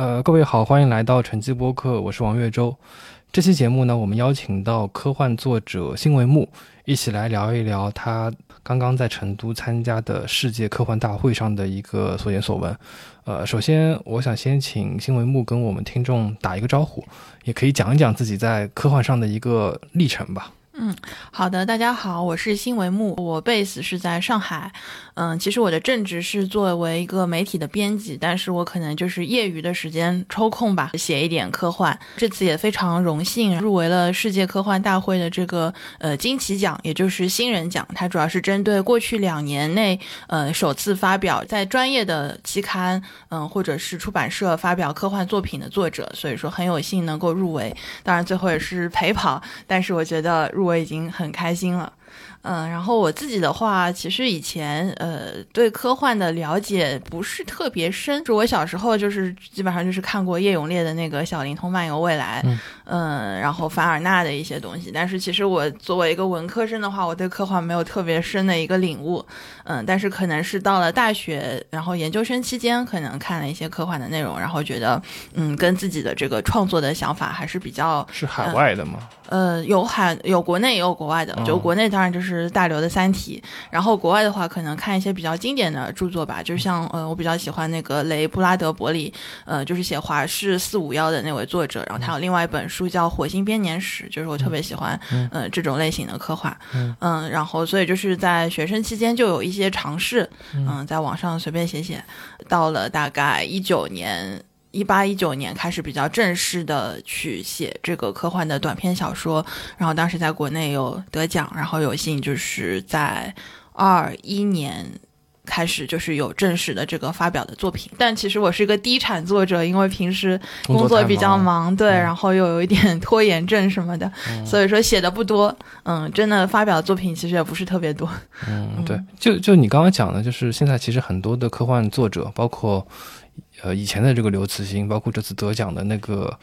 呃，各位好，欢迎来到晨记播客，我是王月洲。这期节目呢，我们邀请到科幻作者辛维木，一起来聊一聊他刚刚在成都参加的世界科幻大会上的一个所见所闻。呃，首先我想先请辛维木跟我们听众打一个招呼，也可以讲一讲自己在科幻上的一个历程吧。嗯，好的，大家好，我是新维木，我 base 是在上海。嗯，其实我的正职是作为一个媒体的编辑，但是我可能就是业余的时间抽空吧，写一点科幻。这次也非常荣幸入围了世界科幻大会的这个呃金奇奖，也就是新人奖。它主要是针对过去两年内呃首次发表在专业的期刊嗯或者是出版社发表科幻作品的作者，所以说很有幸能够入围。当然最后也是陪跑，但是我觉得入围已经很开心了。嗯，然后我自己的话，其实以前呃对科幻的了解不是特别深，就我小时候就是基本上就是看过叶永烈的那个《小灵通漫游未来》，嗯，然后凡尔纳的一些东西。但是其实我作为一个文科生的话，我对科幻没有特别深的一个领悟，嗯，但是可能是到了大学，然后研究生期间，可能看了一些科幻的内容，然后觉得嗯跟自己的这个创作的想法还是比较是海外的吗？呃，有海有国内也有国外的，就国内当然就是大刘的《三体》，然后国外的话可能看一些比较经典的著作吧，就像呃，我比较喜欢那个雷布拉德伯里，呃，就是写华氏四五幺的那位作者，然后他有另外一本书叫《火星编年史》，就是我特别喜欢，嗯，这种类型的科幻，嗯，然后所以就是在学生期间就有一些尝试，嗯，在网上随便写写，到了大概一九年。一八一九年开始比较正式的去写这个科幻的短篇小说，然后当时在国内有得奖，然后有幸就是在二一年开始就是有正式的这个发表的作品。但其实我是一个低产作者，因为平时工作比较忙，对，然后又有一点 拖延症什么的，所以说写的不多。嗯，真的发表的作品其实也不是特别多。嗯，对，就就你刚刚讲的，就是现在其实很多的科幻作者，包括。呃，以前的这个刘慈欣，包括这次得奖的那个。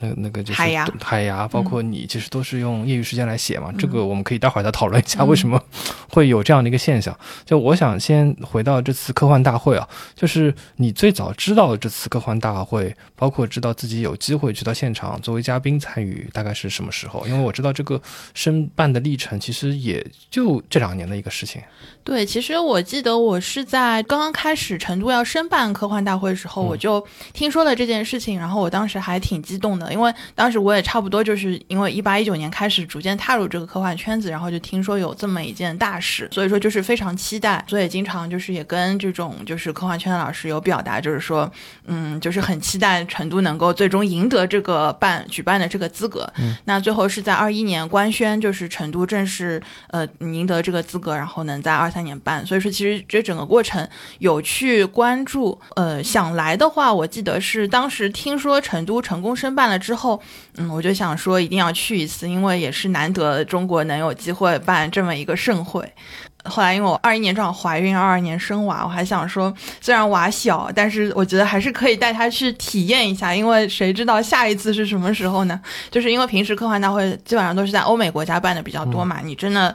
那那个就是海牙，包括你，其实都是用业余时间来写嘛。这个我们可以待会儿再讨论一下，为什么会有这样的一个现象。就我想先回到这次科幻大会啊，就是你最早知道这次科幻大会，包括知道自己有机会去到现场作为嘉宾参与，大概是什么时候？因为我知道这个申办的历程其实也就这两年的一个事情。对，其实我记得我是在刚刚开始成都要申办科幻大会的时候，我就听说了这件事情，然后我当时还挺激动的。因为当时我也差不多就是因为一八一九年开始逐渐踏入这个科幻圈子，然后就听说有这么一件大事，所以说就是非常期待，所以经常就是也跟这种就是科幻圈的老师有表达，就是说，嗯，就是很期待成都能够最终赢得这个办举办的这个资格。嗯那最后是在二一年官宣，就是成都正式呃赢得这个资格，然后能在二三年办。所以说其实这整个过程有去关注，呃，想来的话，我记得是当时听说成都成功申办了。之后，嗯，我就想说一定要去一次，因为也是难得中国能有机会办这么一个盛会。后来因为我二一年正好怀孕，二二年生娃，我还想说，虽然娃小，但是我觉得还是可以带他去体验一下，因为谁知道下一次是什么时候呢？就是因为平时科幻大会基本上都是在欧美国家办的比较多嘛，你真的。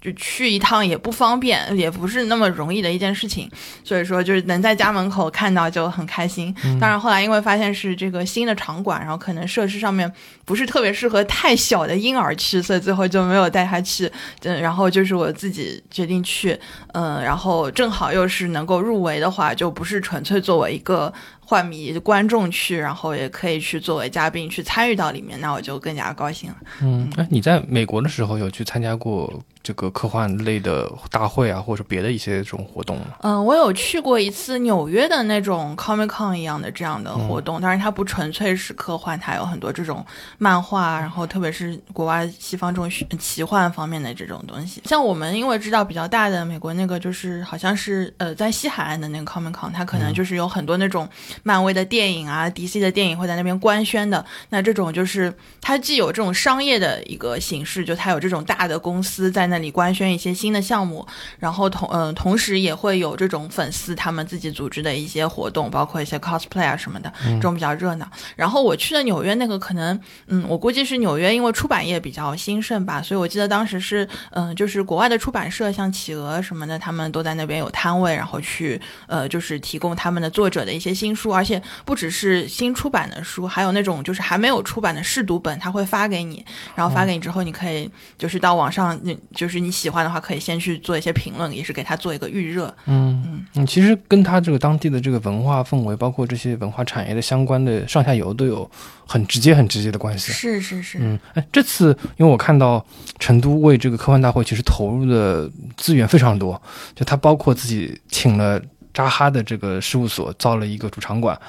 就去一趟也不方便，也不是那么容易的一件事情，所以说就是能在家门口看到就很开心。当然后来因为发现是这个新的场馆，然后可能设施上面不是特别适合太小的婴儿去，所以最后就没有带他去。嗯，然后就是我自己决定去，嗯，然后正好又是能够入围的话，就不是纯粹作为一个。幻迷观众去，然后也可以去作为嘉宾去参与到里面，那我就更加高兴了。嗯，哎，你在美国的时候有去参加过这个科幻类的大会啊，或者别的一些这种活动吗？嗯，我有去过一次纽约的那种 Comic Con 一样的这样的活动，当然它不纯粹是科幻，它有很多这种漫画，然后特别是国外西方这种奇幻方面的这种东西。像我们因为知道比较大的美国那个，就是好像是呃在西海岸的那个 Comic Con，它可能就是有很多那种。漫威的电影啊，DC 的电影会在那边官宣的。那这种就是它既有这种商业的一个形式，就它有这种大的公司在那里官宣一些新的项目，然后同嗯同时也会有这种粉丝他们自己组织的一些活动，包括一些 cosplay 啊什么的，这种比较热闹。然后我去的纽约那个可能嗯我估计是纽约因为出版业比较兴盛吧，所以我记得当时是嗯就是国外的出版社像企鹅什么的，他们都在那边有摊位，然后去呃就是提供他们的作者的一些新书。书，而且不只是新出版的书，还有那种就是还没有出版的试读本，他会发给你，然后发给你之后，你可以就是到网上，你就是你喜欢的话，可以先去做一些评论，也是给他做一个预热。嗯嗯嗯，其实跟他这个当地的这个文化氛围，包括这些文化产业的相关的上下游都有很直接、很直接的关系。是是是。嗯，哎，这次因为我看到成都为这个科幻大会其实投入的资源非常多，就他包括自己请了。扎哈的这个事务所造了一个主场馆，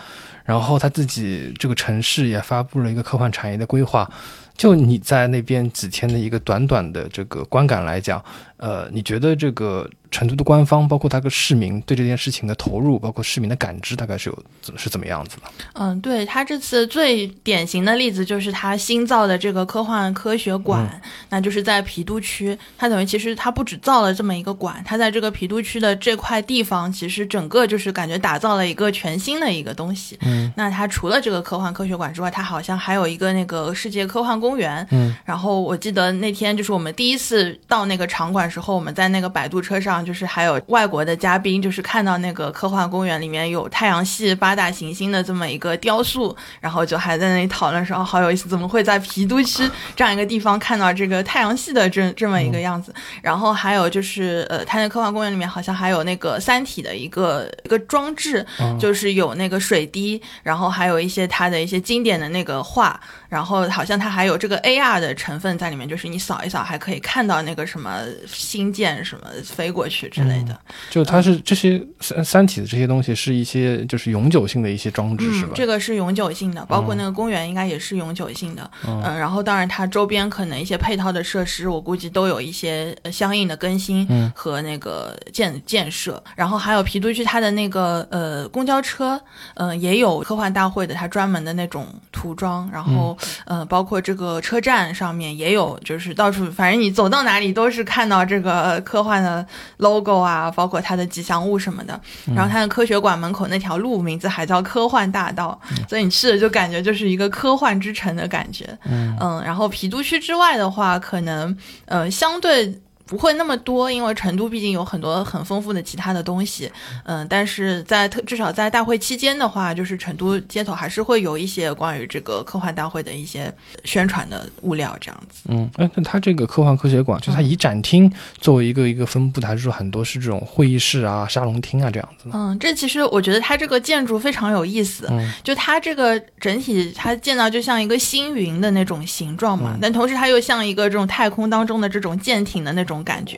然后他自己这个城市也发布了一个科幻产业的规划。就你在那边几天的一个短短的这个观感来讲，呃，你觉得这个？成都的官方，包括他个市民对这件事情的投入，包括市民的感知，大概是有是怎么样子的？嗯，对他这次最典型的例子就是他新造的这个科幻科学馆，那就是在郫都区。他等于其实他不止造了这么一个馆，他在这个郫都区的这块地方，其实整个就是感觉打造了一个全新的一个东西。嗯，那他除了这个科幻科学馆之外，他好像还有一个那个世界科幻公园。嗯，然后我记得那天就是我们第一次到那个场馆时候，我们在那个摆渡车上。就是还有外国的嘉宾，就是看到那个科幻公园里面有太阳系八大行星的这么一个雕塑，然后就还在那里讨论说，哦，好有意思，怎么会在郫都区这样一个地方看到这个太阳系的这这么一个样子？然后还有就是，呃，它那科幻公园里面好像还有那个《三体》的一个一个装置，就是有那个水滴，然后还有一些它的一些经典的那个画，然后好像它还有这个 AR 的成分在里面，就是你扫一扫还可以看到那个什么星舰什么飞过。去之类的，就它是这些三三体的这些东西是一些就是永久性的一些装置是吧？这个是永久性的，包括那个公园应该也是永久性的。嗯，然后当然它周边可能一些配套的设施，我估计都有一些相应的更新和那个建建设。然后还有郫都区它的那个呃公交车，嗯，也有科幻大会的它专门的那种涂装。然后呃，包括这个车站上面也有，就是到处反正你走到哪里都是看到这个科幻的。logo 啊，包括它的吉祥物什么的，然后它的科学馆门口那条路名字还叫科幻大道，所以你去了就感觉就是一个科幻之城的感觉。嗯嗯，然后郫都区之外的话，可能呃相对。不会那么多，因为成都毕竟有很多很丰富的其他的东西，嗯，但是在特至少在大会期间的话，就是成都街头还是会有一些关于这个科幻大会的一些宣传的物料，这样子。嗯，哎，那它这个科幻科学馆，就它以展厅作为一个一个分布的，还是说很多是这种会议室啊、沙龙厅啊这样子？嗯，这其实我觉得它这个建筑非常有意思，就它这个整体它建造就像一个星云的那种形状嘛，但同时它又像一个这种太空当中的这种舰艇的那种。感觉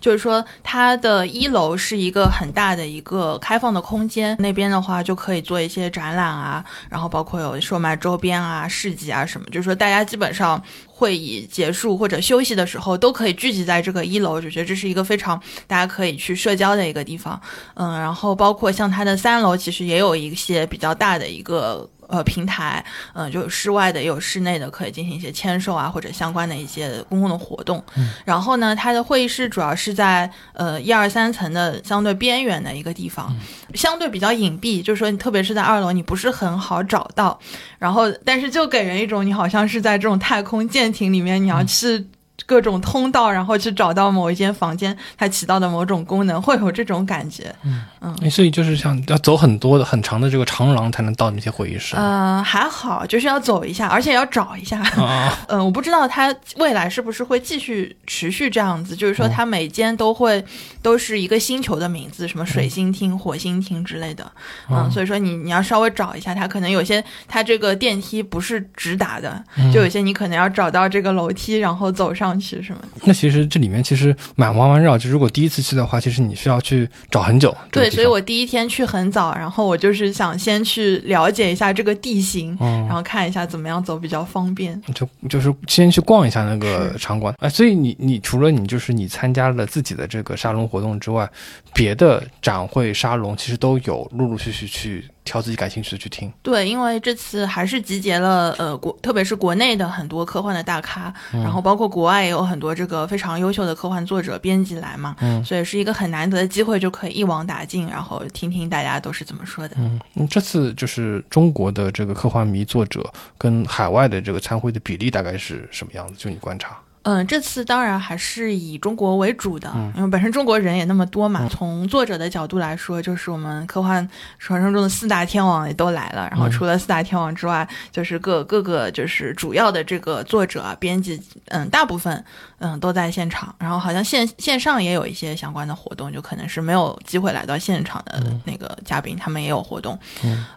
就是说，它的一楼是一个很大的一个开放的空间，那边的话就可以做一些展览啊，然后包括有售卖周边啊、市集啊什么。就是说，大家基本上会议结束或者休息的时候，都可以聚集在这个一楼，就觉得这是一个非常大家可以去社交的一个地方。嗯，然后包括像它的三楼，其实也有一些比较大的一个。呃，平台，嗯，就有室外的，也有室内的，可以进行一些签售啊，或者相关的一些公共的活动。然后呢，它的会议室主要是在呃一二三层的相对边缘的一个地方，相对比较隐蔽，就是说你特别是在二楼，你不是很好找到。然后，但是就给人一种你好像是在这种太空舰艇里面，你要去。各种通道，然后去找到某一间房间，它起到的某种功能，会有这种感觉。嗯嗯，所以就是想要走很多的很长的这个长廊才能到那些会议室。嗯，还好，就是要走一下，而且要找一下。嗯，我不知道它未来是不是会继续持续这样子，就是说它每间都会都是一个星球的名字，什么水星厅、火星厅之类的。嗯，所以说你你要稍微找一下，它可能有些它这个电梯不是直达的，就有些你可能要找到这个楼梯，然后走上。去什么？那其实这里面其实蛮弯弯绕。就如果第一次去的话，其实你需要去找很久。对，所以我第一天去很早，然后我就是想先去了解一下这个地形，然后看一下怎么样走比较方便。就就是先去逛一下那个场馆。哎，所以你你除了你就是你参加了自己的这个沙龙活动之外，别的展会沙龙其实都有陆陆续续去。挑自己感兴趣的去听，对，因为这次还是集结了呃国，特别是国内的很多科幻的大咖，然后包括国外也有很多这个非常优秀的科幻作者编辑来嘛，嗯，所以是一个很难得的机会，就可以一网打尽，然后听听大家都是怎么说的。嗯，这次就是中国的这个科幻迷作者跟海外的这个参会的比例大概是什么样子？就你观察？嗯，这次当然还是以中国为主的，因为本身中国人也那么多嘛。从作者的角度来说，就是我们科幻传说中的四大天王也都来了。然后除了四大天王之外，就是各各个就是主要的这个作者、编辑，嗯，大部分嗯都在现场。然后好像线线上也有一些相关的活动，就可能是没有机会来到现场的那个嘉宾，他们也有活动。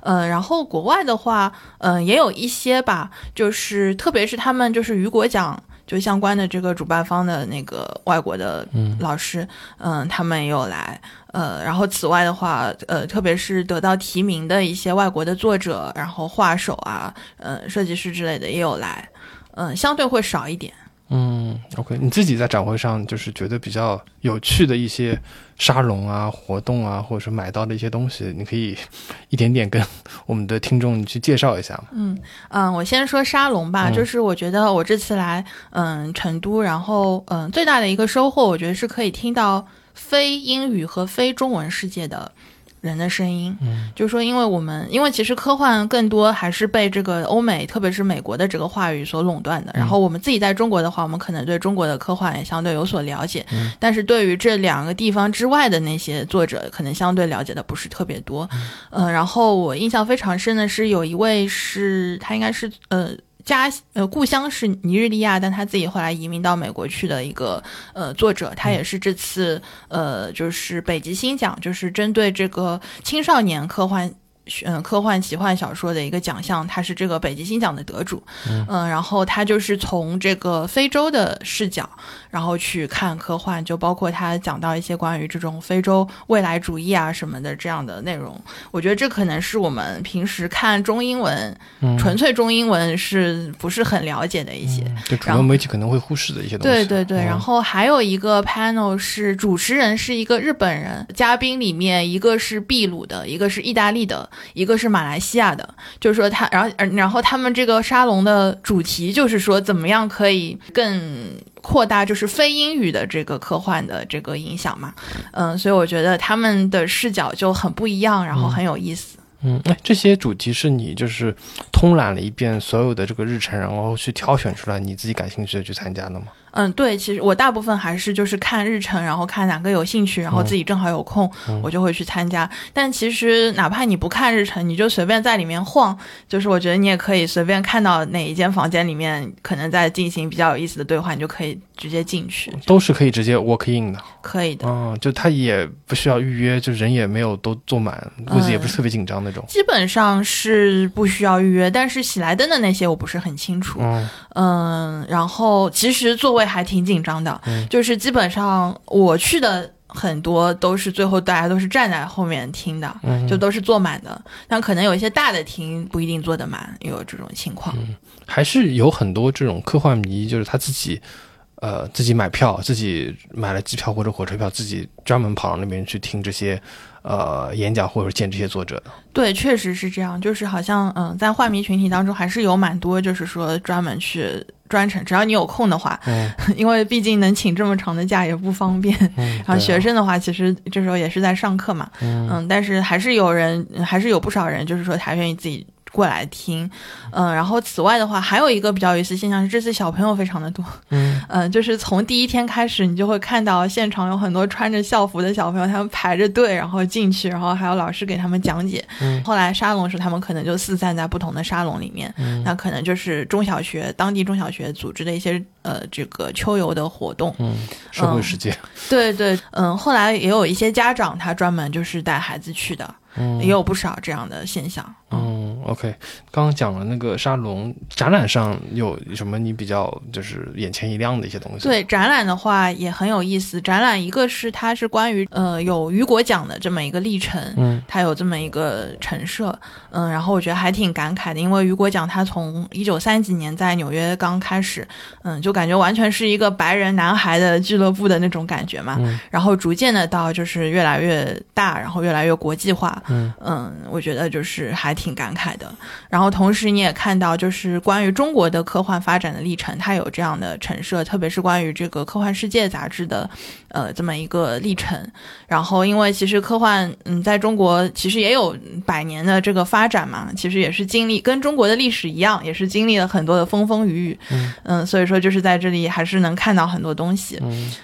嗯，然后国外的话，嗯，也有一些吧，就是特别是他们就是雨果奖。就相关的这个主办方的那个外国的老师，嗯，他们也有来，呃，然后此外的话，呃，特别是得到提名的一些外国的作者，然后画手啊，呃，设计师之类的也有来，嗯，相对会少一点。嗯，OK，你自己在展会上就是觉得比较有趣的一些沙龙啊、活动啊，或者说买到的一些东西，你可以 一点点跟我们的听众去介绍一下嗯嗯，我先说沙龙吧，就是我觉得我这次来嗯成都，然后嗯最大的一个收获，我觉得是可以听到非英语和非中文世界的。人的声音，嗯，就是说，因为我们，因为其实科幻更多还是被这个欧美，特别是美国的这个话语所垄断的。然后我们自己在中国的话，我们可能对中国的科幻也相对有所了解，嗯但是对于这两个地方之外的那些作者，可能相对了解的不是特别多。嗯，然后我印象非常深的是，有一位是他应该是呃。家呃故乡是尼日利亚，但他自己后来移民到美国去的一个呃作者，他也是这次呃就是北极星奖，就是针对这个青少年科幻。嗯，科幻奇幻小说的一个奖项，他是这个北极星奖的得主。嗯，然后他就是从这个非洲的视角，然后去看科幻，就包括他讲到一些关于这种非洲未来主义啊什么的这样的内容。我觉得这可能是我们平时看中英文，纯粹中英文是不是很了解的一些，就主流媒体可能会忽视的一些东西。对对对，然后还有一个 panel 是主持人是一个日本人，嘉宾里面一个是秘鲁的，一个是意大利的。一个是马来西亚的，就是说他，然后，然后他们这个沙龙的主题就是说，怎么样可以更扩大，就是非英语的这个科幻的这个影响嘛？嗯，所以我觉得他们的视角就很不一样，然后很有意思。嗯，哎，这些主题是你就是通览了一遍所有的这个日程，然后去挑选出来你自己感兴趣的去参加的吗？嗯，对，其实我大部分还是就是看日程，然后看哪个有兴趣，然后自己正好有空，我就会去参加。但其实哪怕你不看日程，你就随便在里面晃，就是我觉得你也可以随便看到哪一间房间里面可能在进行比较有意思的对话，你就可以直接进去。都是可以直接 walk in 的，可以的。嗯，就他也不需要预约，就人也没有都坐满，位子也不是特别紧张那种。基本上是不需要预约，但是喜来登的那些我不是很清楚。嗯嗯，然后其实座位。还挺紧张的，就是基本上我去的很多都是最后大家都是站在后面听的，就都是坐满的。但可能有一些大的厅不一定坐得满，有这种情况。还是有很多这种科幻迷，就是他自己呃自己买票，自己买了机票或者火车票，自己专门跑到那边去听这些呃演讲或者见这些作者的。对，确实是这样，就是好像嗯，在画迷群体当中还是有蛮多，就是说专门去。专程，只要你有空的话，因为毕竟能请这么长的假也不方便。然后学生的话，其实这时候也是在上课嘛，嗯，但是还是有人，还是有不少人，就是说他愿意自己。过来听，嗯，然后此外的话，还有一个比较有意思现象是，这次小朋友非常的多，嗯，嗯，就是从第一天开始，你就会看到现场有很多穿着校服的小朋友，他们排着队，然后进去，然后还有老师给他们讲解。嗯，后来沙龙时，他们可能就四散在不同的沙龙里面，嗯，那可能就是中小学当地中小学组织的一些呃这个秋游的活动，嗯，社会实践，对对，嗯，后来也有一些家长他专门就是带孩子去的。也有不少这样的现象。嗯，OK，刚刚讲了那个沙龙展览上有什么你比较就是眼前一亮的一些东西？对，展览的话也很有意思。展览一个是它是关于呃有雨果奖的这么一个历程，嗯，它有这么一个陈设，嗯，然后我觉得还挺感慨的，因为雨果奖它从一九三几年在纽约刚开始，嗯，就感觉完全是一个白人男孩的俱乐部的那种感觉嘛，然后逐渐的到就是越来越大，然后越来越国际化。嗯嗯，我觉得就是还挺感慨的。然后同时你也看到，就是关于中国的科幻发展的历程，它有这样的陈设，特别是关于这个《科幻世界》杂志的，呃，这么一个历程，然后因为其实科幻，嗯，在中国其实也有百年的这个发展嘛，其实也是经历跟中国的历史一样，也是经历了很多的风风雨雨，嗯，所以说就是在这里还是能看到很多东西，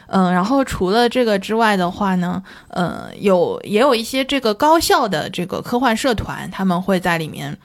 嗯，然后除了这个之外的话呢，呃，有也有一些这个高校的这个科幻社团，他们会在里面。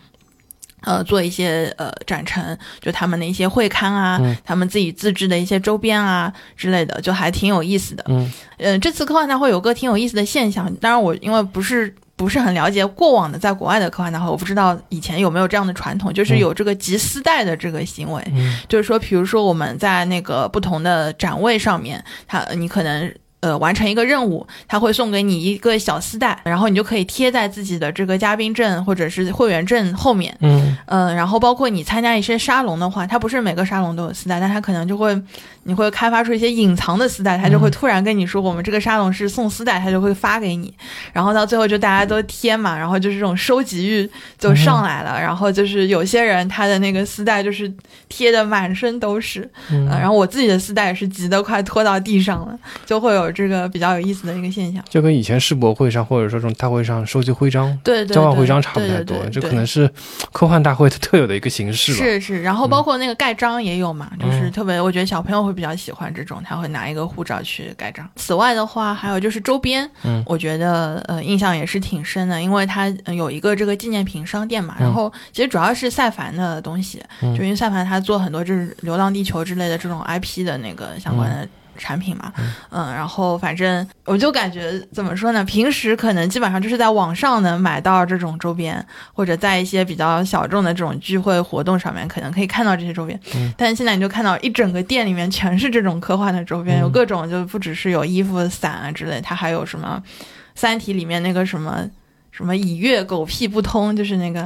呃，做一些呃展陈，就他们的一些会刊啊，他们自己自制的一些周边啊之类的，就还挺有意思的。嗯，呃，这次科幻大会有个挺有意思的现象，当然我因为不是不是很了解过往的在国外的科幻大会，我不知道以前有没有这样的传统，就是有这个集丝带的这个行为，就是说，比如说我们在那个不同的展位上面，它你可能。呃，完成一个任务，他会送给你一个小丝带，然后你就可以贴在自己的这个嘉宾证或者是会员证后面。嗯嗯，然后包括你参加一些沙龙的话，它不是每个沙龙都有丝带，但它可能就会你会开发出一些隐藏的丝带，他就会突然跟你说我们这个沙龙是送丝带，他就会发给你，然后到最后就大家都贴嘛，然后就是这种收集欲就上来了，然后就是有些人他的那个丝带就是贴的满身都是，嗯，然后我自己的丝带也是急得快拖到地上了，就会有。这个比较有意思的一个现象，就跟以前世博会上或者说这种大会上收集徽章、对交换徽章差不太多，这可能是科幻大会特有的一个形式吧。是是，然后包括那个盖章也有嘛，就是特别，我觉得小朋友会比较喜欢这种，他会拿一个护照去盖章。此外的话，还有就是周边，嗯，我觉得呃印象也是挺深的，因为它有一个这个纪念品商店嘛，然后其实主要是赛凡的东西，就因为赛凡他做很多就是《流浪地球》之类的这种 IP 的那个相关的。产品嘛，嗯，然后反正我就感觉怎么说呢？平时可能基本上就是在网上能买到这种周边，或者在一些比较小众的这种聚会活动上面，可能可以看到这些周边。但是现在你就看到一整个店里面全是这种科幻的周边，有各种，就不只是有衣服、伞啊之类，它还有什么《三体》里面那个什么。什么以月狗屁不通，就是那个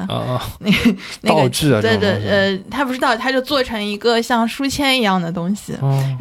那 那个对对呃，他不知道，他就做成一个像书签一样的东西，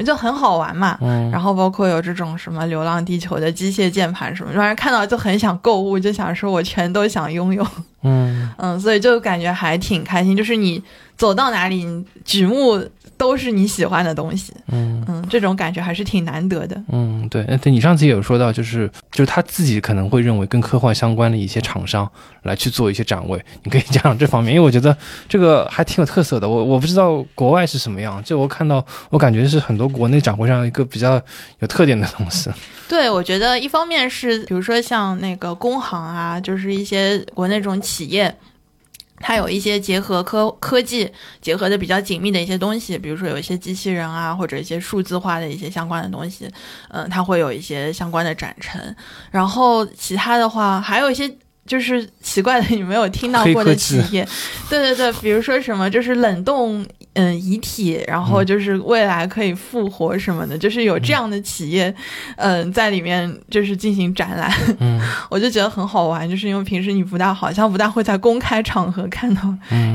就很好玩嘛。然后包括有这种什么《流浪地球》的机械键盘什么，让人看到就很想购物，就想说我全都想拥有。嗯。嗯，所以就感觉还挺开心，就是你走到哪里，举目。都是你喜欢的东西，嗯嗯，这种感觉还是挺难得的。嗯，对，对你上次也有说到，就是就是他自己可能会认为跟科幻相关的一些厂商来去做一些展位，你可以讲讲这方面，因为我觉得这个还挺有特色的。我我不知道国外是什么样，就我看到，我感觉是很多国内展会上一个比较有特点的东西。对，我觉得一方面是比如说像那个工行啊，就是一些国内这种企业。它有一些结合科科技结合的比较紧密的一些东西，比如说有一些机器人啊，或者一些数字化的一些相关的东西，嗯，它会有一些相关的展陈。然后其他的话，还有一些。就是奇怪的，你没有听到过的企业，对对对，比如说什么就是冷冻嗯遗体，然后就是未来可以复活什么的，就是有这样的企业，嗯，在里面就是进行展览，嗯，我就觉得很好玩，就是因为平时你不大好像不大会在公开场合看到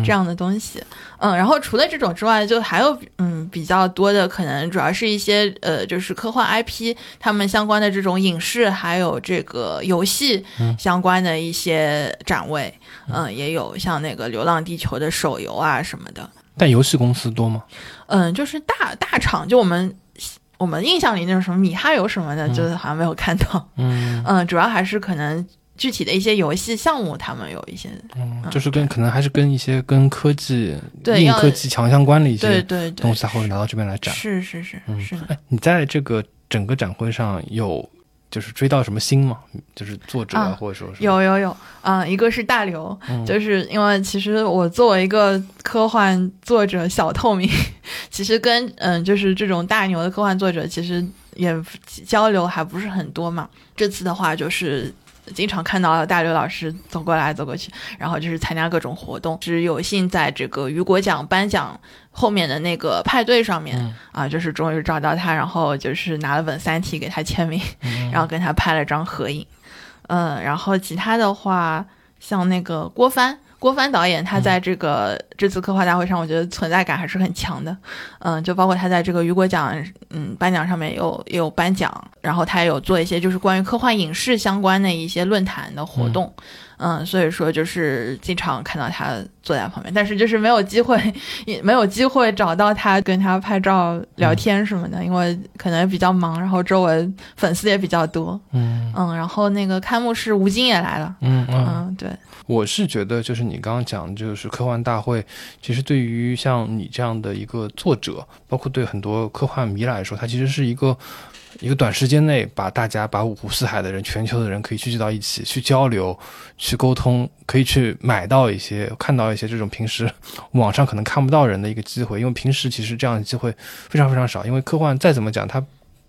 这样的东西。嗯，然后除了这种之外，就还有嗯比较多的，可能主要是一些呃，就是科幻 IP，他们相关的这种影视，还有这个游戏相关的一些展位，嗯，也有像那个《流浪地球》的手游啊什么的。但游戏公司多吗？嗯，就是大大厂，就我们我们印象里那种什么米哈游什么的，就是好像没有看到。嗯嗯，主要还是可能。具体的一些游戏项目，他们有一些，嗯，就是跟可能还是跟一些跟科技、硬科技强相关的一些对对东西，才会拿到这边来展。是是是，嗯是。哎，你在这个整个展会上有就是追到什么星吗？就是作者或者说是有有有啊，一个是大刘，就是因为其实我作为一个科幻作者小透明，其实跟嗯就是这种大牛的科幻作者其实也交流还不是很多嘛。这次的话就是。经常看到大刘老师走过来走过去，然后就是参加各种活动。是有幸在这个雨果奖颁奖后面的那个派对上面啊，就是终于找到他，然后就是拿了本《三体》给他签名，然后跟他拍了张合影。嗯，然后其他的话，像那个郭帆，郭帆导演，他在这个这次科幻大会上，我觉得存在感还是很强的。嗯，就包括他在这个雨果奖嗯颁奖上面有也有颁奖，然后他也有做一些就是关于科幻影视相关的一些论坛的活动。嗯，所以说就是经常看到他坐在旁边，但是就是没有机会，也没有机会找到他跟他拍照聊天什么的，因为可能比较忙，然后周围粉丝也比较多。嗯嗯，然后那个开幕式吴京也来了。嗯嗯，对，我是觉得就是你刚刚讲，就是科幻大会，其实对于像你这样的一个作者，包括对很多科幻迷来说，它其实是一个。一个短时间内，把大家把五湖四海的人，全球的人可以聚集到一起，去交流，去沟通，可以去买到一些，看到一些这种平时网上可能看不到人的一个机会。因为平时其实这样的机会非常非常少。因为科幻再怎么讲，它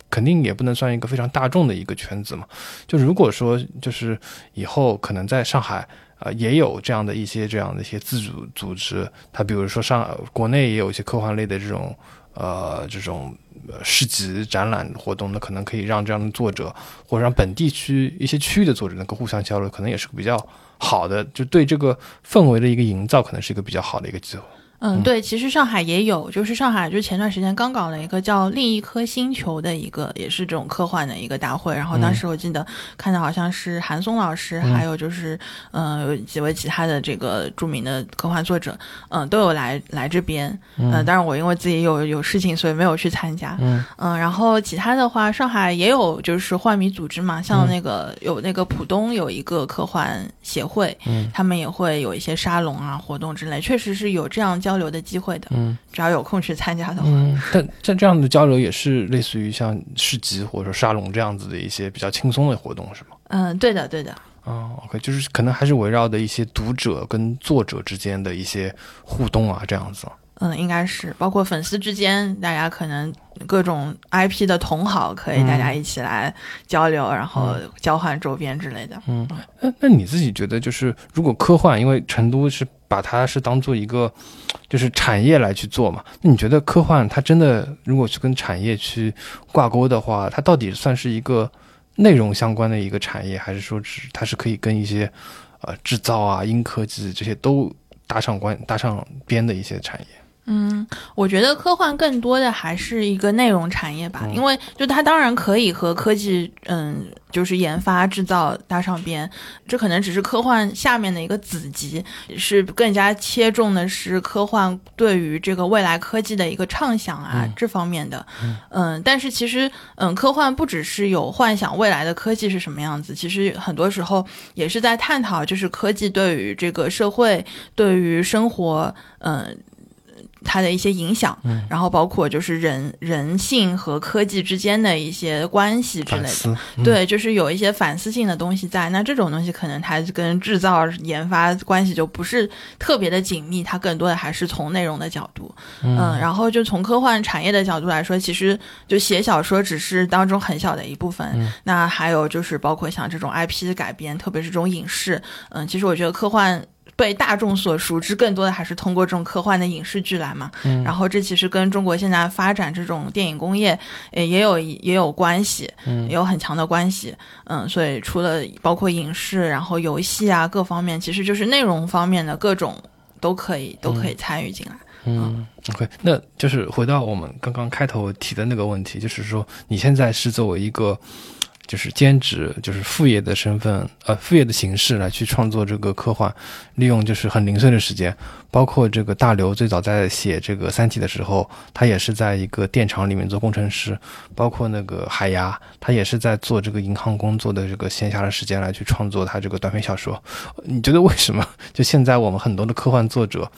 肯定也不能算一个非常大众的一个圈子嘛。就如果说就是以后可能在上海啊，也有这样的一些这样的一些自主组织，它比如说上国内也有一些科幻类的这种呃这种。市集展览活动，呢可能可以让这样的作者，或者让本地区一些区域的作者能够互相交流，可能也是比较好的，就对这个氛围的一个营造，可能是一个比较好的一个机会。嗯，对，其实上海也有，就是上海就前段时间刚搞了一个叫另一颗星球的一个，也是这种科幻的一个大会。然后当时我记得看到好像是韩松老师，还有就是嗯有几位其他的这个著名的科幻作者，嗯都有来来这边。嗯，当然我因为自己有有事情，所以没有去参加。嗯嗯，然后其他的话，上海也有就是幻迷组织嘛，像那个有那个浦东有一个科幻协会，嗯，他们也会有一些沙龙啊活动之类，确实是有这样交。交流的机会的，嗯，只要有空去参加的话，嗯，但像这样的交流也是类似于像市集或者说沙龙这样子的一些比较轻松的活动，是吗？嗯，对的，对的。啊，OK，就是可能还是围绕的一些读者跟作者之间的一些互动啊，这样子。嗯，应该是包括粉丝之间，大家可能各种 IP 的同好，可以大家一起来交流，然后交换周边之类的。嗯，那那你自己觉得，就是如果科幻，因为成都是把它是当做一个就是产业来去做嘛，那你觉得科幻它真的如果去跟产业去挂钩的话，它到底算是一个内容相关的一个产业，还是说只它是可以跟一些呃制造啊、硬科技这些都搭上关、搭上边的一些产业？嗯，我觉得科幻更多的还是一个内容产业吧，因为就它当然可以和科技，嗯，就是研发制造搭上边，这可能只是科幻下面的一个子集，是更加切中的是科幻对于这个未来科技的一个畅想啊这方面的，嗯，但是其实，嗯，科幻不只是有幻想未来的科技是什么样子，其实很多时候也是在探讨，就是科技对于这个社会，对于生活，嗯。它的一些影响，然后包括就是人人性和科技之间的一些关系之类的，对，就是有一些反思性的东西在。那这种东西可能它跟制造研发关系就不是特别的紧密，它更多的还是从内容的角度，嗯，然后就从科幻产业的角度来说，其实就写小说只是当中很小的一部分，那还有就是包括像这种 IP 的改编，特别是这种影视，嗯，其实我觉得科幻。被大众所熟知，更多的还是通过这种科幻的影视剧来嘛。嗯，然后这其实跟中国现在发展这种电影工业，也也有也有关系，嗯，有很强的关系。嗯，所以除了包括影视，然后游戏啊各方面，其实就是内容方面的各种都可以都可以参与进来。嗯，OK，那就是回到我们刚刚开头提的那个问题，就是说你现在是作为一个。就是兼职，就是副业的身份，呃，副业的形式来去创作这个科幻，利用就是很零碎的时间，包括这个大刘最早在写这个《三体》的时候，他也是在一个电厂里面做工程师，包括那个海牙，他也是在做这个银行工作的这个闲暇的时间来去创作他这个短篇小说。你觉得为什么？就现在我们很多的科幻作者，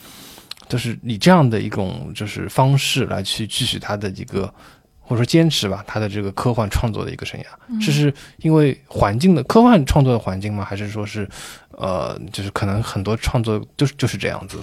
就是以这样的一种就是方式来去继续他的一个。或者说坚持吧，他的这个科幻创作的一个生涯，这是因为环境的科幻创作的环境吗？还是说是，呃，就是可能很多创作就是就是这样子。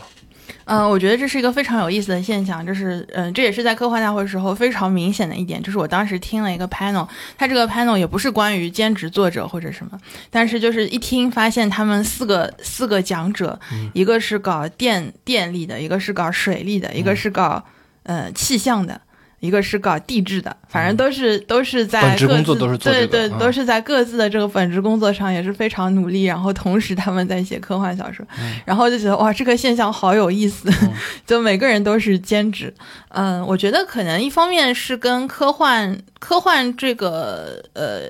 嗯，我觉得这是一个非常有意思的现象，就是嗯，这也是在科幻大会时候非常明显的一点，就是我当时听了一个 panel，它这个 panel 也不是关于兼职作者或者什么，但是就是一听发现他们四个四个讲者，一个是搞电电力的，一个是搞水利的，一个是搞呃气象的。一个是搞地质的，反正都是都是在本职工作都是对对，都是在各自的这个本职工作上也是非常努力，然后同时他们在写科幻小说，然后就觉得哇，这个现象好有意思，就每个人都是兼职。嗯，我觉得可能一方面是跟科幻科幻这个呃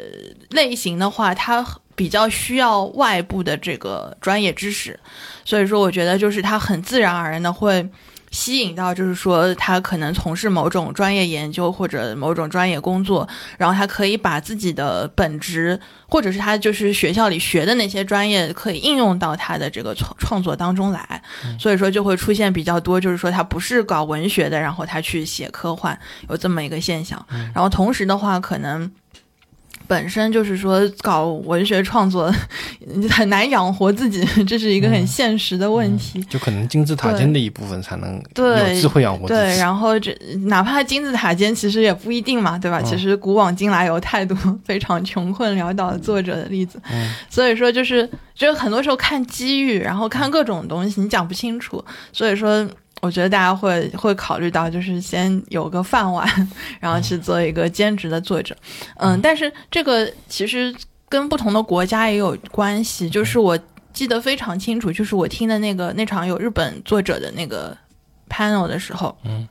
类型的话，它比较需要外部的这个专业知识，所以说我觉得就是它很自然而然的会。吸引到就是说，他可能从事某种专业研究或者某种专业工作，然后他可以把自己的本职，或者是他就是学校里学的那些专业，可以应用到他的这个创创作当中来。所以说就会出现比较多，就是说他不是搞文学的，然后他去写科幻，有这么一个现象。然后同时的话，可能。本身就是说搞文学创作很难养活自己，这是一个很现实的问题。就可能金字塔尖的一部分才能有机会养活自己。对，然后这哪怕金字塔尖，其实也不一定嘛，对吧？其实古往今来有太多 非常穷困潦倒的作者的例子。嗯，所以说就是就是很多时候看机遇，然后看各种东西，你讲不清楚。所以说。我觉得大家会会考虑到，就是先有个饭碗，然后去做一个兼职的作者。嗯，但是这个其实跟不同的国家也有关系。就是我记得非常清楚，就是我听的那个那场有日本作者的那个 panel 的时候，嗯，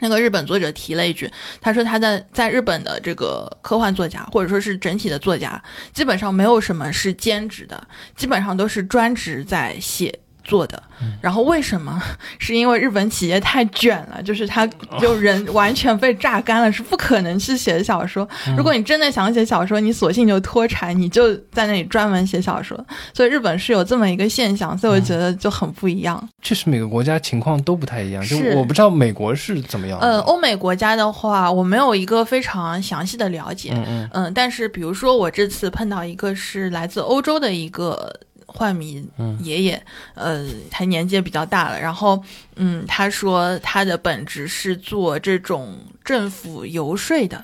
那个日本作者提了一句，他说他在在日本的这个科幻作家或者说是整体的作家，基本上没有什么是兼职的，基本上都是专职在写。做的，然后为什么？是因为日本企业太卷了，就是他就人完全被榨干了，是不可能去写小说。如果你真的想写小说，你索性就脱产，你就在那里专门写小说。所以日本是有这么一个现象，所以我觉得就很不一样。确实每个国家情况都不太一样，就我不知道美国是怎么样。呃，欧美国家的话，我没有一个非常详细的了解。嗯嗯嗯，但是比如说我这次碰到一个是来自欧洲的一个。幻迷爷爷，呃，他年纪也比较大了。然后，嗯，他说他的本职是做这种政府游说的，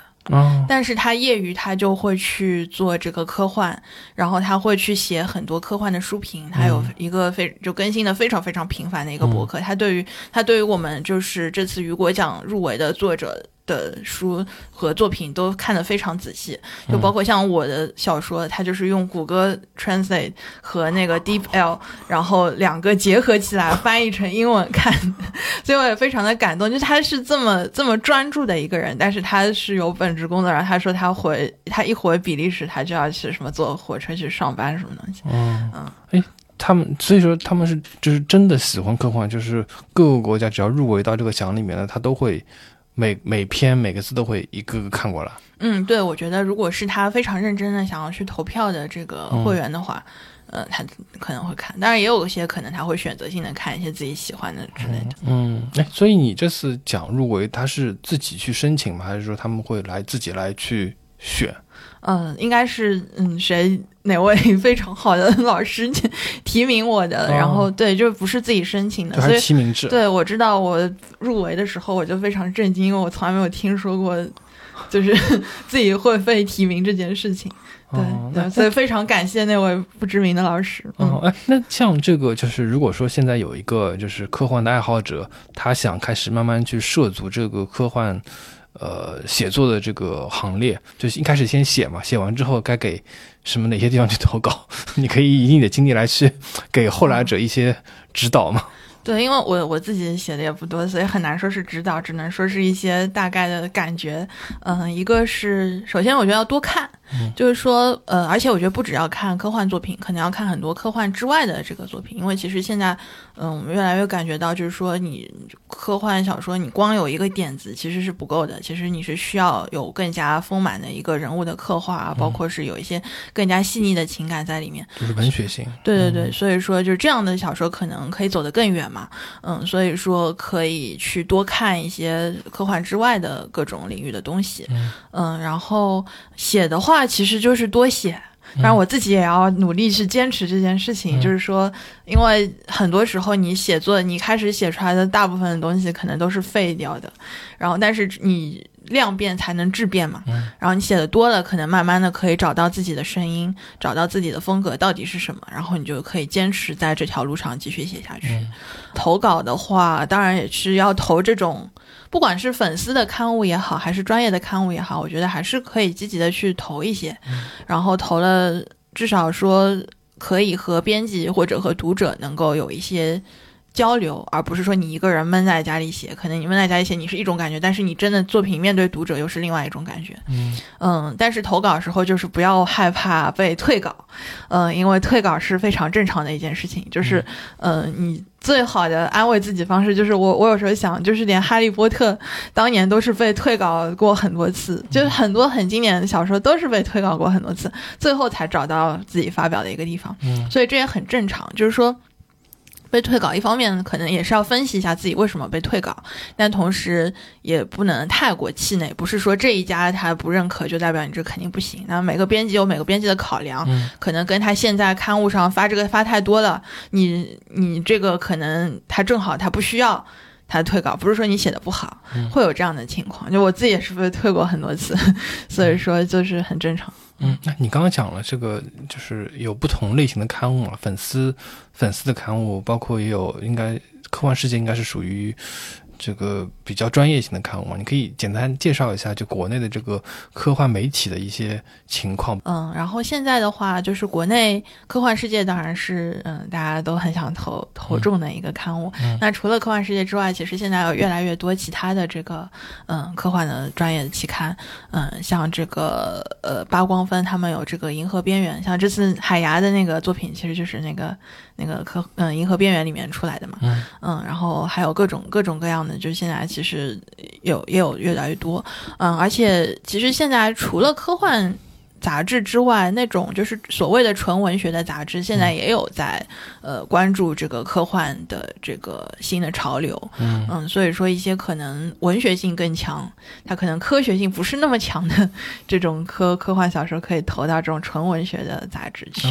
但是他业余他就会去做这个科幻，然后他会去写很多科幻的书评，他有一个非就更新的非常非常频繁的一个博客。他对于他对于我们就是这次雨果奖入围的作者。的书和作品都看得非常仔细，就包括像我的小说，它就是用谷歌 Translate 和那个 DeepL，然后两个结合起来翻译成英文看，所以我也非常的感动。就他是这么这么专注的一个人，但是他是有本职工作。然后他说他回他一回比利时，他就要去什么坐火车去上班什么东西。嗯嗯，哎，他们所以说他们是就是真的喜欢科幻，就是各个国家只要入围到这个奖里面的，他都会。每每篇每个字都会一个个看过来。嗯，对，我觉得如果是他非常认真的想要去投票的这个会员的话，呃，他可能会看。当然，也有一些可能他会选择性的看一些自己喜欢的之类的。嗯，哎，所以你这次讲入围，他是自己去申请吗？还是说他们会来自己来去选？嗯，应该是嗯，谁哪位非常好的老师提名我的，然后对，就不是自己申请的，所以提名制。对，我知道我入围的时候我就非常震惊，因为我从来没有听说过，就是 自己会被提名这件事情。对对，所以非常感谢那位不知名的老师。哦，哎，那像这个，就是如果说现在有一个就是科幻的爱好者，他想开始慢慢去涉足这个科幻。呃，写作的这个行列，就是一开始先写嘛，写完之后该给什么哪些地方去投稿，你可以以你的经历来去给后来者一些指导嘛。对，因为我我自己写的也不多，所以很难说是指导，只能说是一些大概的感觉。嗯，一个是首先我觉得要多看。就是说，呃，而且我觉得不只要看科幻作品，可能要看很多科幻之外的这个作品，因为其实现在，嗯，我们越来越感觉到，就是说，你科幻小说，你光有一个点子其实是不够的，其实你是需要有更加丰满的一个人物的刻画啊，包括是有一些更加细腻的情感在里面，就是文学性。对对对，所以说就是这样的小说可能可以走得更远嘛，嗯，所以说可以去多看一些科幻之外的各种领域的东西，嗯，然后写的话。那其实就是多写，当然我自己也要努力去坚持这件事情。就是说，因为很多时候你写作，你开始写出来的大部分的东西可能都是废掉的，然后但是你量变才能质变嘛。然后你写的多了，可能慢慢的可以找到自己的声音，找到自己的风格到底是什么，然后你就可以坚持在这条路上继续写下去。投稿的话，当然也是要投这种，不管是粉丝的刊物也好，还是专业的刊物也好，我觉得还是可以积极的去投一些。然后投了，至少说可以和编辑或者和读者能够有一些。交流，而不是说你一个人闷在家里写。可能你闷在家里写，你是一种感觉，但是你真的作品面对读者又是另外一种感觉。嗯嗯，但是投稿时候就是不要害怕被退稿，嗯，因为退稿是非常正常的一件事情。就是，嗯，你最好的安慰自己方式就是我，我有时候想，就是连哈利波特当年都是被退稿过很多次，就是很多很经典的小说都是被退稿过很多次，最后才找到自己发表的一个地方。嗯，所以这也很正常，就是说。被退稿，一方面可能也是要分析一下自己为什么被退稿，但同时也不能太过气馁。不是说这一家他不认可就代表你这肯定不行。那每个编辑有每个编辑的考量，可能跟他现在刊物上发这个发太多了，你你这个可能他正好他不需要他退稿，不是说你写的不好，会有这样的情况。就我自己也是被退过很多次，所以说就是很正常。嗯，那你刚刚讲了这个，就是有不同类型的刊物嘛，粉丝粉丝的刊物，包括也有应该科幻世界应该是属于。这个比较专业性的刊物，你可以简单介绍一下，就国内的这个科幻媒体的一些情况。嗯，然后现在的话，就是国内科幻世界当然是嗯大家都很想投投中的一个刊物。那除了科幻世界之外，其实现在有越来越多其他的这个嗯科幻的专业的期刊。嗯，像这个呃八光分他们有这个银河边缘，像这次海牙的那个作品，其实就是那个。那个科嗯，银河边缘里面出来的嘛，嗯，然后还有各种各种各样的，就是现在其实有也有越来越多，嗯，而且其实现在除了科幻。杂志之外，那种就是所谓的纯文学的杂志，现在也有在呃关注这个科幻的这个新的潮流。嗯嗯，所以说一些可能文学性更强，它可能科学性不是那么强的 这种科科幻小说，可以投到这种纯文学的杂志去。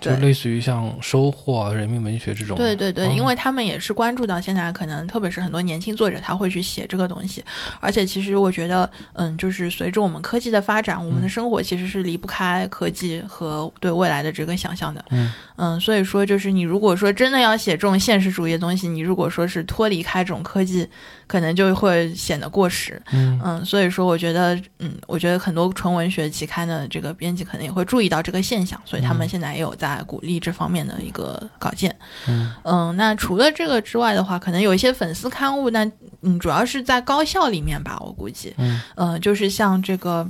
就类似于像收获、人民文学这种。对对对，因为他们也是关注到现在，可能特别是很多年轻作者他会去写这个东西，而且其实我觉得，嗯，就是随着我们科技的发展，我们的生活其实是。是离不开科技和对未来的这个想象的，嗯嗯，所以说就是你如果说真的要写这种现实主义的东西，你如果说是脱离开这种科技，可能就会显得过时，嗯。嗯，所以说我觉得，嗯，我觉得很多纯文学期刊的这个编辑可能也会注意到这个现象，所以他们现在也有在鼓励这方面的一个稿件，嗯。嗯，那除了这个之外的话，可能有一些粉丝刊物，那嗯，主要是在高校里面吧，我估计，嗯。嗯，就是像这个。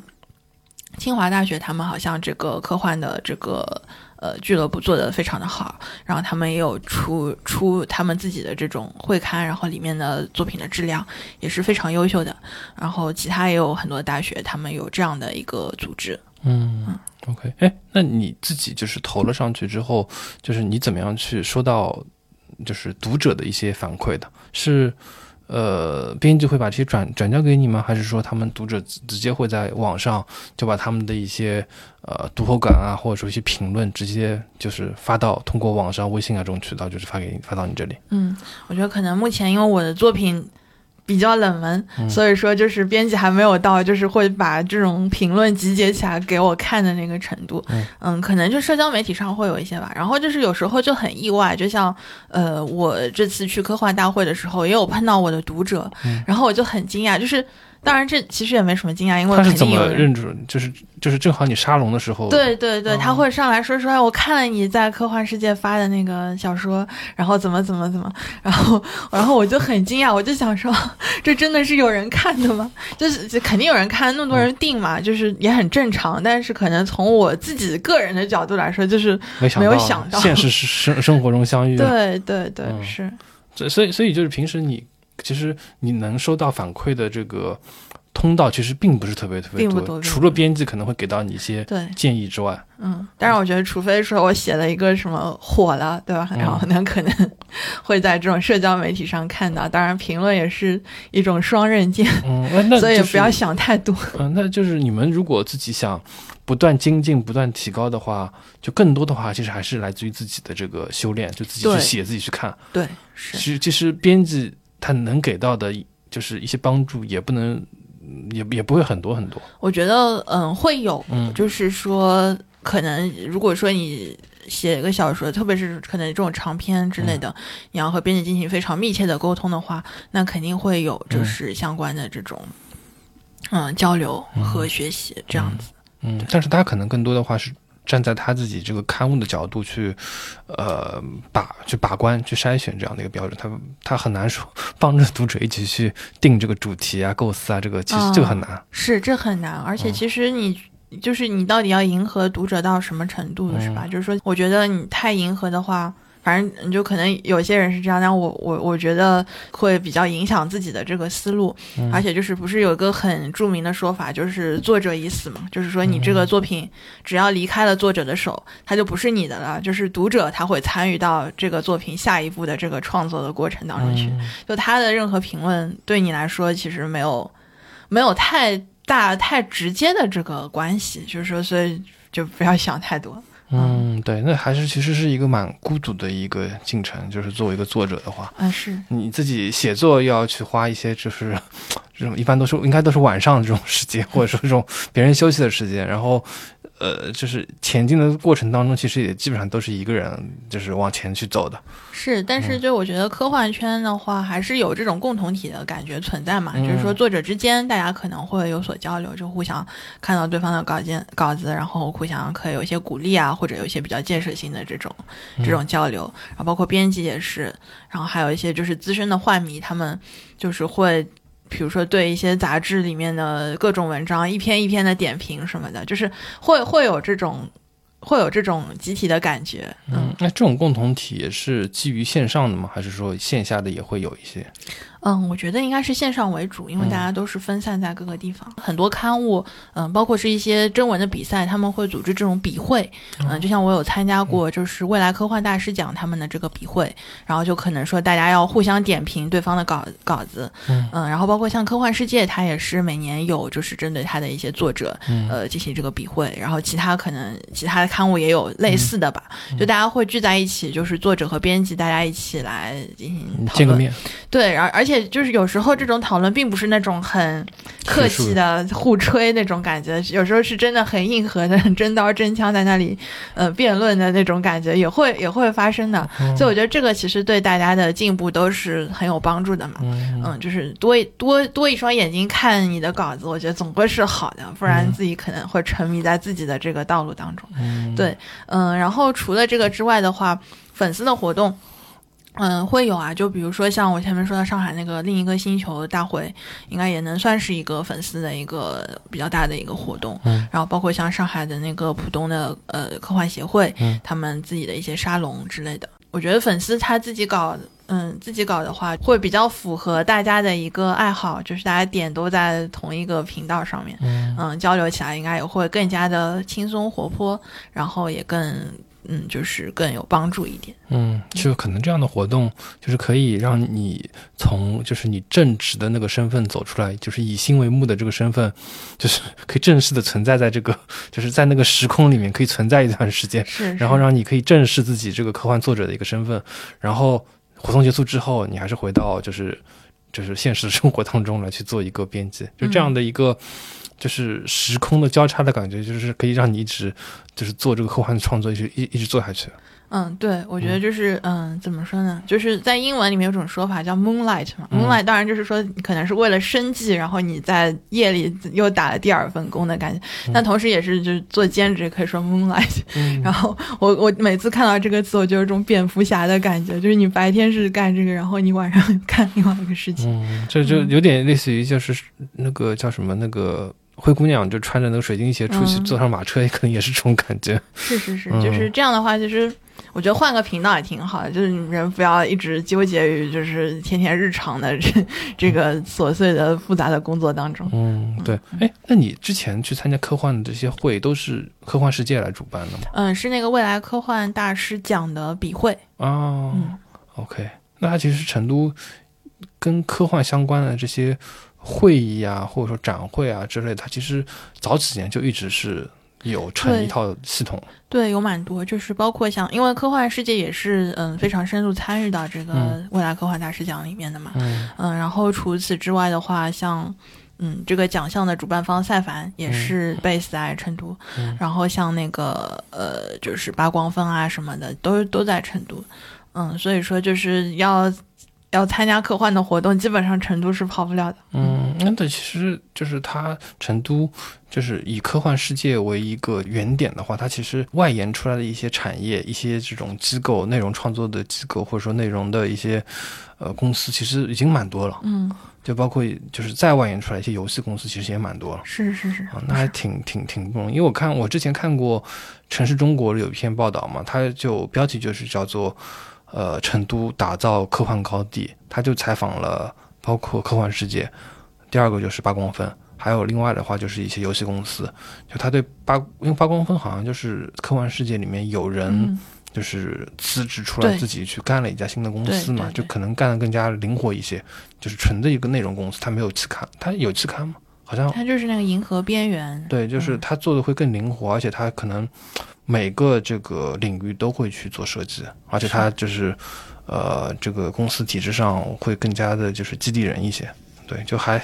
清华大学他们好像这个科幻的这个呃俱乐部做的非常的好，然后他们也有出出他们自己的这种会刊，然后里面的作品的质量也是非常优秀的。然后其他也有很多大学，他们有这样的一个组织。嗯，OK，哎，那你自己就是投了上去之后，就是你怎么样去收到就是读者的一些反馈的？是？呃，编辑会把这些转转交给你吗？还是说他们读者直接会在网上就把他们的一些呃读后感啊，或者说一些评论，直接就是发到通过网上微信啊这种渠道，就是发给你发到你这里？嗯，我觉得可能目前因为我的作品。比较冷门，所以说就是编辑还没有到，就是会把这种评论集结起来给我看的那个程度。嗯，可能就社交媒体上会有一些吧。然后就是有时候就很意外，就像呃，我这次去科幻大会的时候，也有碰到我的读者，然后我就很惊讶，就是。当然，这其实也没什么惊讶，因为他是怎么认准？就是就是正好你沙龙的时候，对对对，他会上来说说，我看了你在科幻世界发的那个小说，然后怎么怎么怎么，然后然后我就很惊讶，我就想说，这真的是有人看的吗？就是肯定有人看，那么多人订嘛，就是也很正常。但是可能从我自己个人的角度来说，就是没有想到现实生生活中相遇，对对对，是。所所以所以就是平时你。其实你能收到反馈的这个通道，其实并不是特别特别多，除了编辑可能会给到你一些建议之外，嗯，但是我觉得，除非说我写了一个什么火了，对吧？然后那可能 会在这种社交媒体上看到。当然，评论也是一种双刃剑，嗯，所以不要想太多。嗯，那就是你们如果自己想不断精进、不断提高的话，就更多的话，其实还是来自于自己的这个修炼，就自己去写、自己去看。对，是。其实，其实编辑。他能给到的，就是一些帮助，也不能也也不会很多很多。我觉得，嗯，会有，就是说，可能如果说你写一个小说，特别是可能这种长篇之类的，你要和编辑进行非常密切的沟通的话，那肯定会有就是相关的这种，嗯，交流和学习这样子。嗯，但是他可能更多的话是。站在他自己这个刊物的角度去，呃，把去把关、去筛选这样的一个标准，他他很难说帮着读者一起去定这个主题啊、构思啊，这个其实这个很难。是，这很难，而且其实你就是你到底要迎合读者到什么程度，是吧？就是说，我觉得你太迎合的话。反正你就可能有些人是这样，但我我我觉得会比较影响自己的这个思路，而且就是不是有一个很著名的说法，就是作者已死嘛，就是说你这个作品只要离开了作者的手，它就不是你的了，就是读者他会参与到这个作品下一步的这个创作的过程当中去，就他的任何评论对你来说其实没有没有太大太直接的这个关系，就是说所以就不要想太多。嗯，对，那还是其实是一个蛮孤独的一个进程，就是作为一个作者的话，啊，是你自己写作要去花一些，就是 这种一般都是应该都是晚上这种时间，或者说这种别人休息的时间，然后。呃，就是前进的过程当中，其实也基本上都是一个人，就是往前去走的。是，但是就我觉得科幻圈的话，还是有这种共同体的感觉存在嘛。就是说，作者之间大家可能会有所交流，就互相看到对方的稿件稿子，然后互相可以有一些鼓励啊，或者有一些比较建设性的这种这种交流。然后包括编辑也是，然后还有一些就是资深的幻迷，他们就是会。比如说，对一些杂志里面的各种文章，一篇一篇的点评什么的，就是会会有这种，会有这种集体的感觉。嗯，那这种共同体也是基于线上的吗？还是说线下的也会有一些？嗯，我觉得应该是线上为主，因为大家都是分散在各个地方。很多刊物，嗯，包括是一些征文的比赛，他们会组织这种笔会。嗯，就像我有参加过，就是未来科幻大师奖他们的这个笔会，然后就可能说大家要互相点评对方的稿稿子。嗯，然后包括像科幻世界，它也是每年有就是针对它的一些作者，呃，进行这个笔会。然后其他可能其他的刊物也有类似的吧，就大家会聚在一起，就是作者和编辑大家一起来进行见个面。对，而而。而且就是有时候这种讨论并不是那种很客气的互吹那种感觉，有时候是真的很硬核的 真刀真枪在那里呃辩论的那种感觉也会也会发生的。所以我觉得这个其实对大家的进步都是很有帮助的嘛。嗯，就是多多多一双眼睛看你的稿子，我觉得总归是好的，不然自己可能会沉迷在自己的这个道路当中。对，嗯，然后除了这个之外的话，粉丝的活动。嗯，会有啊，就比如说像我前面说的上海那个另一个星球大会，应该也能算是一个粉丝的一个比较大的一个活动。嗯，然后包括像上海的那个浦东的呃科幻协会，他们自己的一些沙龙之类的。我觉得粉丝他自己搞，嗯，自己搞的话会比较符合大家的一个爱好，就是大家点都在同一个频道上面，嗯，交流起来应该也会更加的轻松活泼，然后也更。嗯，就是更有帮助一点。嗯，就可能这样的活动，就是可以让你从就是你正直的那个身份走出来，就是以心为目的这个身份，就是 可以正式的存在在这个，就是在那个时空里面可以存在一段时间。是。然后让你可以正视自己这个科幻作者的一个身份。然后活动结束之后，你还是回到就是就是现实生活当中来去做一个编辑，就这样的一个。就是时空的交叉的感觉，就是可以让你一直就是做这个科幻创作，一直一一直做下去。嗯，对，我觉得就是嗯，怎么说呢？就是在英文里面有种说法叫 moonlight 嘛，moonlight 当然就是说可能是为了生计，然后你在夜里又打了第二份工的感觉。但同时也是就是做兼职，可以说 moonlight。然后我我每次看到这个词，我就有种蝙蝠侠的感觉，就是你白天是干这个，然后你晚上 干另外一个事情。嗯，这就有点类似于就是那个叫什么那个。灰姑娘就穿着那个水晶鞋出去，坐上马车，也可能也是这种感觉。是是是，就是这样的话，其实我觉得换个频道也挺好的，就是人不要一直纠结于就是天天日常的这这个琐碎的复杂的工作当中。嗯，对。哎，那你之前去参加科幻的这些会，都是科幻世界来主办的吗？嗯，是那个未来科幻大师奖的笔会。哦，OK，那它其实成都跟科幻相关的这些。会议啊，或者说展会啊之类的，它其实早几年就一直是有成一套系统。对，有蛮多，就是包括像，因为科幻世界也是嗯非常深入参与到这个未来科幻大师奖里面的嘛。嗯。嗯，然后除此之外的话，像嗯，这个奖项的主办方赛凡也是 base 在成都，然后像那个呃，就是八光分啊什么的，都都在成都。嗯，所以说就是要要参加科幻的活动，基本上成都是跑不了的。嗯，那对，其实就是它成都就是以科幻世界为一个原点的话，它其实外延出来的一些产业、一些这种机构、内容创作的机构，或者说内容的一些呃公司，其实已经蛮多了。嗯。就包括就是再外延出来一些游戏公司，其实也蛮多了。是是是，那还挺挺挺不容易。因为我看我之前看过《城市中国》有一篇报道嘛，它就标题就是叫做“呃，成都打造科幻高地”，他就采访了包括科幻世界，第二个就是八光分，还有另外的话就是一些游戏公司。就他对八，因为八光分好像就是科幻世界里面有人。就是辞职出来自己去干了一家新的公司嘛，就可能干得更加灵活一些。就是纯的一个内容公司，它没有期刊，它有期刊吗？好像它就是那个银河边缘。对，就是它做的会更灵活，而且它可能每个这个领域都会去做设计，而且它就是呃这个公司体制上会更加的就是激励人一些。对，就还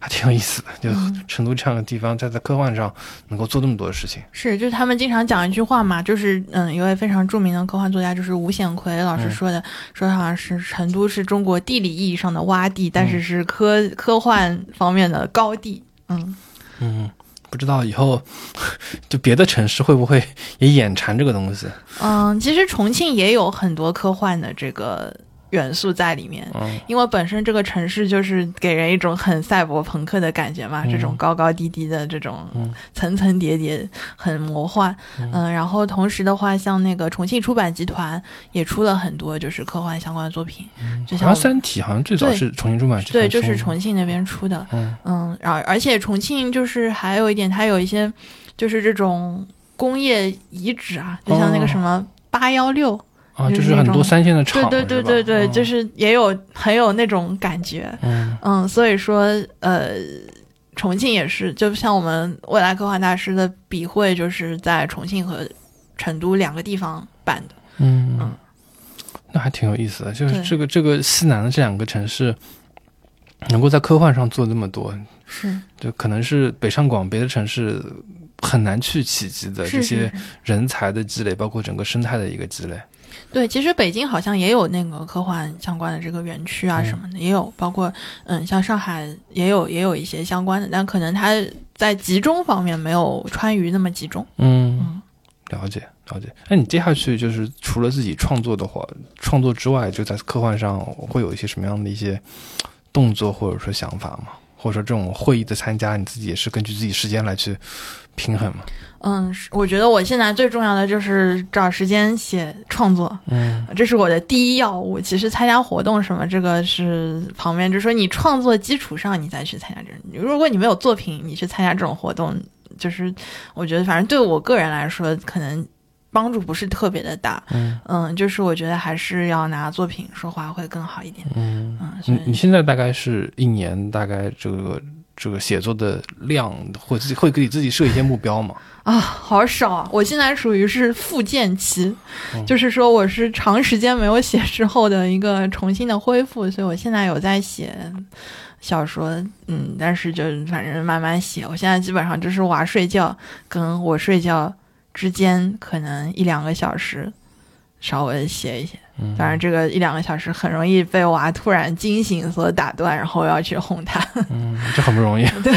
还挺有意思的。就成都这样的地方，在在科幻上能够做那么多的事情，是就是他们经常讲一句话嘛，就是嗯，一位非常著名的科幻作家，就是吴显奎老师说的，说好像是成都是中国地理意义上的洼地，但是是科科幻方面的高地。嗯嗯，不知道以后 就别的城市会不会也眼馋这个东西？嗯，其实重庆也有很多科幻的这个。元素在里面，因为本身这个城市就是给人一种很赛博朋克的感觉嘛，这种高高低低的这种层层叠叠，很魔幻。嗯，然后同时的话，像那个重庆出版集团也出了很多就是科幻相关的作品，就像《三体》，好像最早是重庆出版集团，对，就是重庆那边出的。嗯嗯，然后而且重庆就是还有一点，它有一些就是这种工业遗址啊，就像那个什么八幺六。啊，就是很多三线的厂，对对对对对，就是也有很有那种感觉，嗯。嗯，所以说呃，重庆也是，就像我们未来科幻大师的笔会，就是在重庆和成都两个地方办的，嗯。嗯，那还挺有意思的，就是这个这个西南的这两个城市，能够在科幻上做那么多，是，就可能是北上广别的城市很难去企及的这些人才的积累，包括整个生态的一个积累。对，其实北京好像也有那个科幻相关的这个园区啊什么的，也有，包括嗯，像上海也有也有一些相关的，但可能它在集中方面没有川渝那么集中。嗯，了解了解。那你接下去就是除了自己创作的话，创作之外，就在科幻上会有一些什么样的一些动作或者说想法吗？或者说这种会议的参加，你自己也是根据自己时间来去平衡吗？嗯，我觉得我现在最重要的就是找时间写创作，嗯，这是我的第一要务。其实参加活动什么，这个是旁边，就是说你创作基础上你再去参加这种。如果你没有作品，你去参加这种活动，就是我觉得反正对我个人来说，可能帮助不是特别的大。嗯嗯，就是我觉得还是要拿作品说话会更好一点。嗯嗯，你你现在大概是一年大概这个这个写作的量，会自己会给自己设一些目标吗？啊，好少啊！我现在属于是复健期，就是说我是长时间没有写之后的一个重新的恢复，所以我现在有在写小说，嗯，但是就反正慢慢写。我现在基本上就是娃睡觉跟我睡觉之间可能一两个小时，稍微写一写。当然，这个一两个小时很容易被娃突然惊醒所打断，然后要去哄他。嗯，这很不容易。对。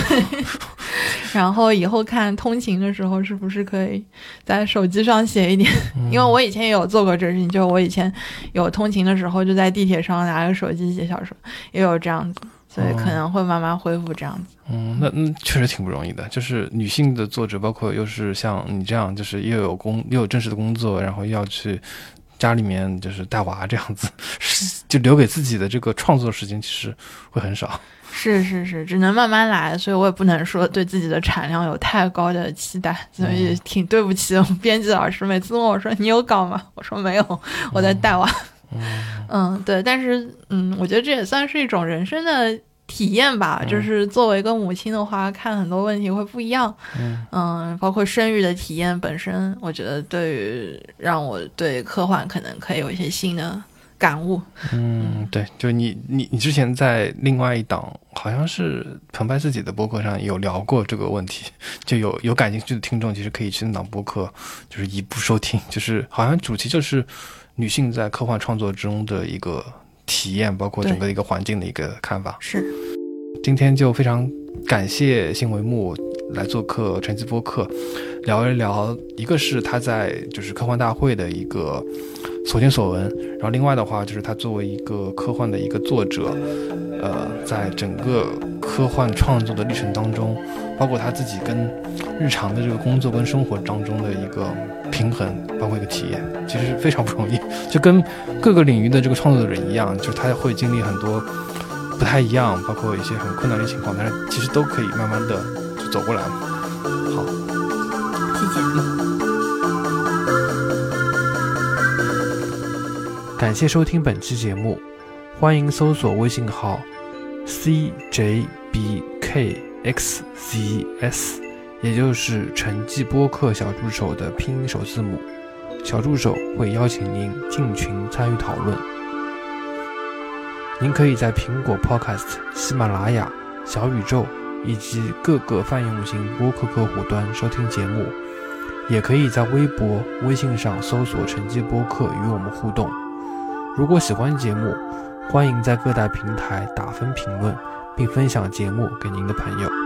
然后以后看通勤的时候，是不是可以在手机上写一点？因为我以前也有做过这事情，就我以前有通勤的时候，就在地铁上拿个手机写小说，也有这样子，所以可能会慢慢恢复这样子。嗯，那嗯确实挺不容易的。就是女性的作者，包括又是像你这样，就是又有工又有正式的工作，然后又要去。家里面就是带娃这样子，就留给自己的这个创作时间其实会很少。是是是，只能慢慢来，所以我也不能说对自己的产量有太高的期待，所以挺对不起编辑老师。每次问我说你有稿吗？我说没有，我在带娃。嗯，对，但是嗯，我觉得这也算是一种人生的。体验吧，就是作为一个母亲的话，看很多问题会不一样。嗯，包括生育的体验本身，我觉得对于让我对科幻可能可以有一些新的感悟。嗯，对，就你你你之前在另外一档好像是澎湃自己的博客上有聊过这个问题，就有有感兴趣的听众，其实可以去那档播客，就是一步收听，就是好像主题就是女性在科幻创作中的一个体验，包括整个一个环境的一个看法。是，今天就非常感谢新维木来做客晨曦播客，聊一聊，一个是他在就是科幻大会的一个。所见所闻，然后另外的话就是他作为一个科幻的一个作者，呃，在整个科幻创作的历程当中，包括他自己跟日常的这个工作跟生活当中的一个平衡，包括一个体验，其实非常不容易。就跟各个领域的这个创作的人一样，就是他会经历很多不太一样，包括一些很困难的情况，但是其实都可以慢慢的就走过来。好，谢谢。感谢收听本期节目，欢迎搜索微信号 cjbkxcs，也就是成绩播客小助手的拼音首字母。小助手会邀请您进群参与讨论。您可以在苹果 Podcast、喜马拉雅、小宇宙以及各个泛用型播客客户端收听节目，也可以在微博、微信上搜索“成绩播客”与我们互动。如果喜欢节目，欢迎在各大平台打分评论，并分享节目给您的朋友。